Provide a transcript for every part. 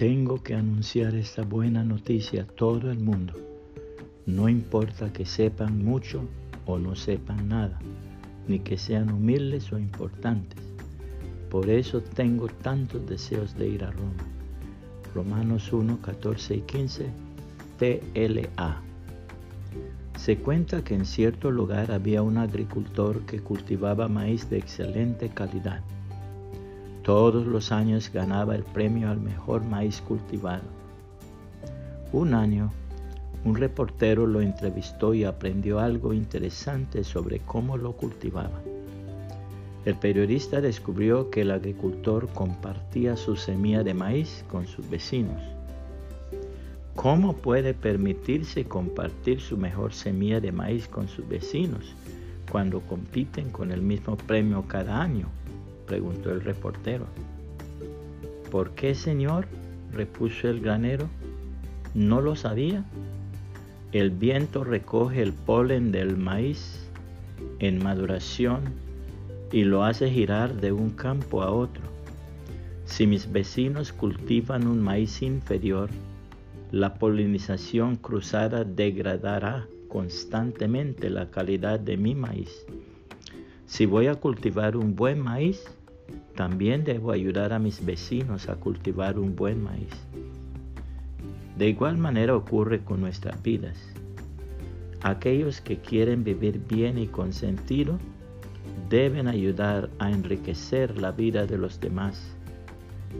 Tengo que anunciar esta buena noticia a todo el mundo. No importa que sepan mucho o no sepan nada, ni que sean humildes o importantes. Por eso tengo tantos deseos de ir a Roma. Romanos 1, 14 y 15, TLA. Se cuenta que en cierto lugar había un agricultor que cultivaba maíz de excelente calidad. Todos los años ganaba el premio al mejor maíz cultivado. Un año, un reportero lo entrevistó y aprendió algo interesante sobre cómo lo cultivaba. El periodista descubrió que el agricultor compartía su semilla de maíz con sus vecinos. ¿Cómo puede permitirse compartir su mejor semilla de maíz con sus vecinos cuando compiten con el mismo premio cada año? Preguntó el reportero. ¿Por qué, señor? repuso el granero. ¿No lo sabía? El viento recoge el polen del maíz en maduración y lo hace girar de un campo a otro. Si mis vecinos cultivan un maíz inferior, la polinización cruzada degradará constantemente la calidad de mi maíz. Si voy a cultivar un buen maíz, también debo ayudar a mis vecinos a cultivar un buen maíz. De igual manera ocurre con nuestras vidas. Aquellos que quieren vivir bien y con sentido deben ayudar a enriquecer la vida de los demás,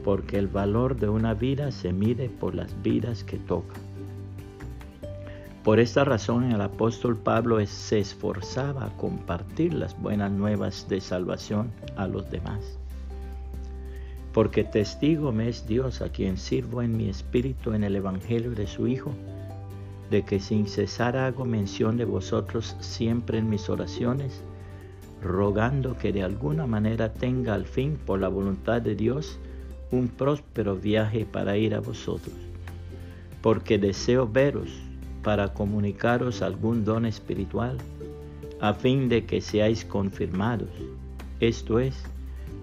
porque el valor de una vida se mide por las vidas que toca. Por esta razón el apóstol Pablo se esforzaba a compartir las buenas nuevas de salvación a los demás porque testigo me es Dios a quien sirvo en mi espíritu en el Evangelio de su Hijo, de que sin cesar hago mención de vosotros siempre en mis oraciones, rogando que de alguna manera tenga al fin, por la voluntad de Dios, un próspero viaje para ir a vosotros, porque deseo veros para comunicaros algún don espiritual, a fin de que seáis confirmados, esto es,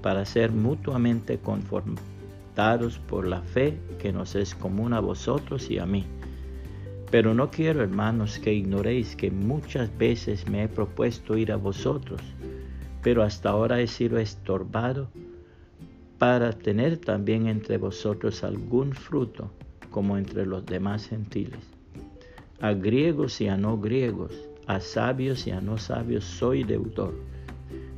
para ser mutuamente confortados por la fe que nos es común a vosotros y a mí. Pero no quiero, hermanos, que ignoréis que muchas veces me he propuesto ir a vosotros, pero hasta ahora he sido estorbado para tener también entre vosotros algún fruto, como entre los demás gentiles. A griegos y a no griegos, a sabios y a no sabios soy deudor.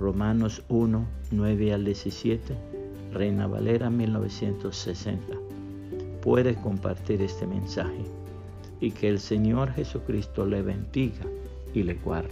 Romanos 1, 9 al 17, Reina Valera 1960. Puede compartir este mensaje y que el Señor Jesucristo le bendiga y le guarde.